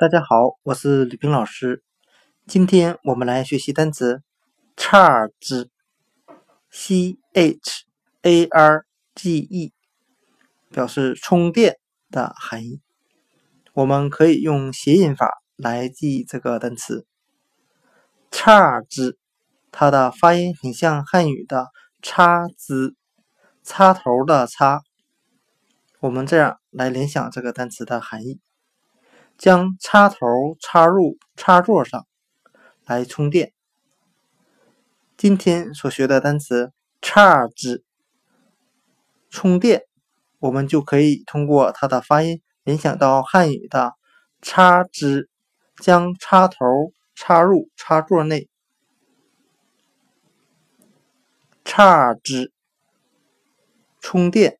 大家好，我是吕冰老师。今天我们来学习单词 “charge”，c h a r g e，表示充电的含义。我们可以用谐音法来记这个单词 “charge”，它的发音很像汉语的“插”子，插头的“插”。我们这样来联想这个单词的含义。将插头插入插座上来充电。今天所学的单词 “charge” 充电，我们就可以通过它的发音联想到汉语的“插之”，将插头插入插座内。插之充电。